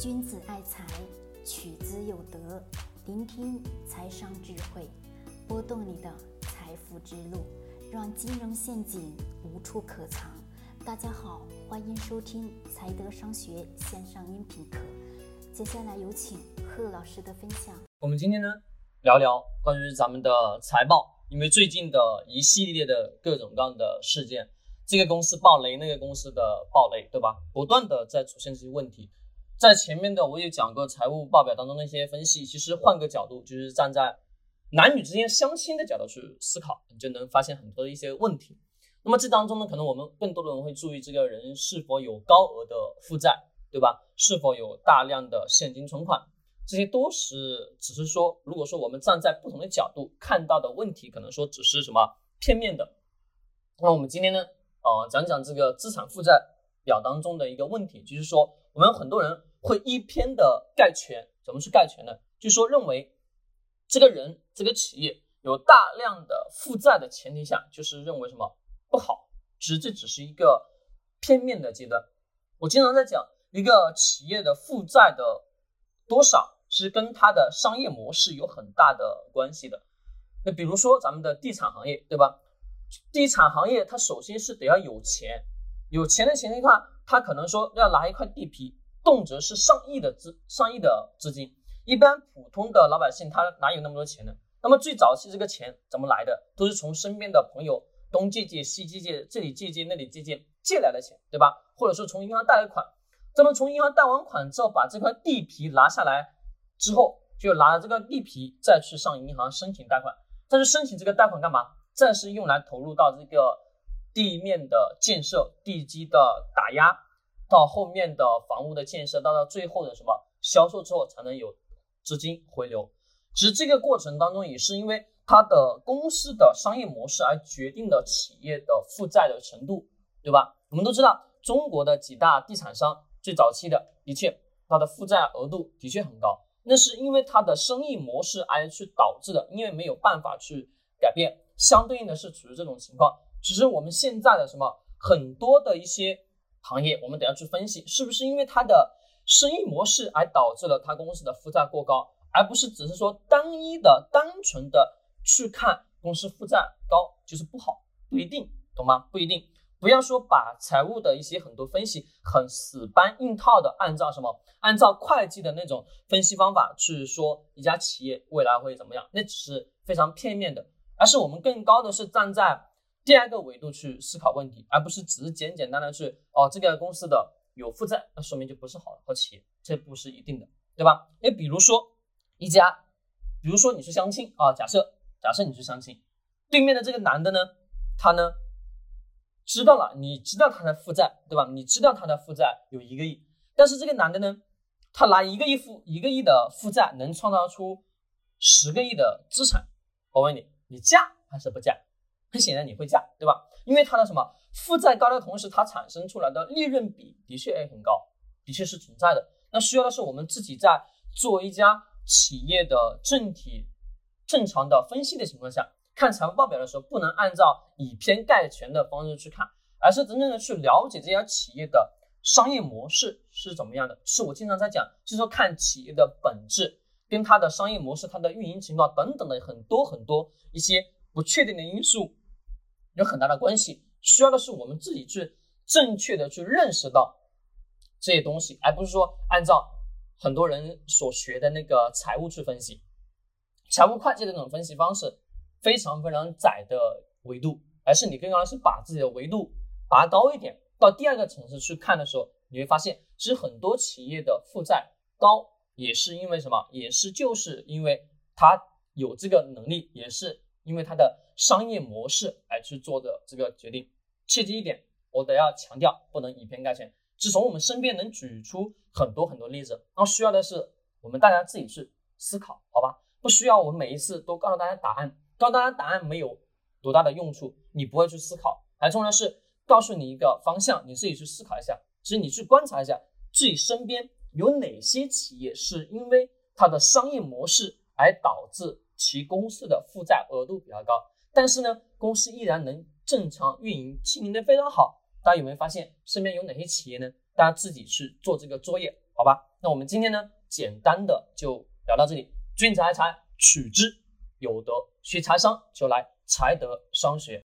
君子爱财，取之有德。聆听财商智慧，拨动你的财富之路，让金融陷阱无处可藏。大家好，欢迎收听财德商学线上音频课。接下来有请贺老师的分享。我们今天呢，聊聊关于咱们的财报，因为最近的一系列的各种各样的事件，这个公司爆雷，那个公司的爆雷，对吧？不断的在出现这些问题。在前面的我也讲过财务报表当中的一些分析，其实换个角度，就是站在男女之间相亲的角度去思考，你就能发现很多的一些问题。那么这当中呢，可能我们更多的人会注意这个人是否有高额的负债，对吧？是否有大量的现金存款，这些都是只是说，如果说我们站在不同的角度看到的问题，可能说只是什么片面的。那我们今天呢，呃，讲讲这个资产负债表当中的一个问题，就是说我们很多人。会一篇的概全，怎么去概全呢？就说认为这个人这个企业有大量的负债的前提下，就是认为什么不好，其实这只是一个片面的阶段。我经常在讲一个企业的负债的多少，是跟它的商业模式有很大的关系的。那比如说咱们的地产行业，对吧？地产行业它首先是得要有钱，有钱的前提下，他可能说要拿一块地皮。动辄是上亿的资上亿的资金，一般普通的老百姓他哪有那么多钱呢？那么最早期这个钱怎么来的？都是从身边的朋友东借借西借借，这里借借那里借借借来的钱，对吧？或者说从银行贷了款，那么从银行贷完款之后，把这块地皮拿下来之后，就拿着这个地皮再去上银行申请贷款。但是申请这个贷款干嘛？再是用来投入到这个地面的建设、地基的打压。到后面的房屋的建设，到到最后的什么销售之后，才能有资金回流。其实这个过程当中，也是因为它的公司的商业模式而决定了企业的负债的程度，对吧？我们都知道，中国的几大地产商最早期的，的确它的负债额度的确很高，那是因为它的生意模式而去导致的，因为没有办法去改变，相对应的是处于这种情况。只是我们现在的什么很多的一些。行业，我们等下去分析，是不是因为它的生意模式而导致了它公司的负债过高，而不是只是说单一的、单纯的去看公司负债高就是不好，不一定，懂吗？不一定。不要说把财务的一些很多分析很死搬硬套的按照什么，按照会计的那种分析方法去说一家企业未来会怎么样，那只是非常片面的，而是我们更高的是站在。第二个维度去思考问题，而不是只是简简单单去哦，这个公司的有负债，那说明就不是好好企业，这不是一定的，对吧？哎，比如说一家，比如说你去相亲啊，假设假设你去相亲，对面的这个男的呢，他呢知道了，你知道他的负债，对吧？你知道他的负债有一个亿，但是这个男的呢，他拿一个亿负一个亿的负债，能创造出十个亿的资产，我问你，你嫁还是不嫁？很显然你会嫁，对吧？因为它的什么负债高的同时，它产生出来的利润比的确也很高，的确是存在的。那需要的是我们自己在做一家企业的整体正常的分析的情况下，看财务报表的时候，不能按照以偏概全的方式去看，而是真正的去了解这家企业的商业模式是怎么样的。是我经常在讲，就是说看企业的本质跟它的商业模式、它的运营情况等等的很多很多一些不确定的因素。有很大的关系，需要的是我们自己去正确的去认识到这些东西，而不是说按照很多人所学的那个财务去分析，财务会计的那种分析方式非常非常窄的维度，而是你更要是把自己的维度拔高一点，到第二个层次去看的时候，你会发现，其实很多企业的负债高也是因为什么？也是就是因为它有这个能力，也是因为它的。商业模式来去做的这个决定，切记一点，我得要强调，不能以偏概全。是从我们身边能举出很多很多例子，然后需要的是我们大家自己去思考，好吧？不需要我每一次都告诉大家答案，告诉大家答案没有多大的用处，你不会去思考。还重要的是告诉你一个方向，你自己去思考一下。其实你去观察一下自己身边有哪些企业是因为它的商业模式而导致其公司的负债额度比较高。但是呢，公司依然能正常运营，经营的非常好。大家有没有发现身边有哪些企业呢？大家自己去做这个作业，好吧？那我们今天呢，简单的就聊到这里。君子爱财，取之有德。学财商就来财德商学。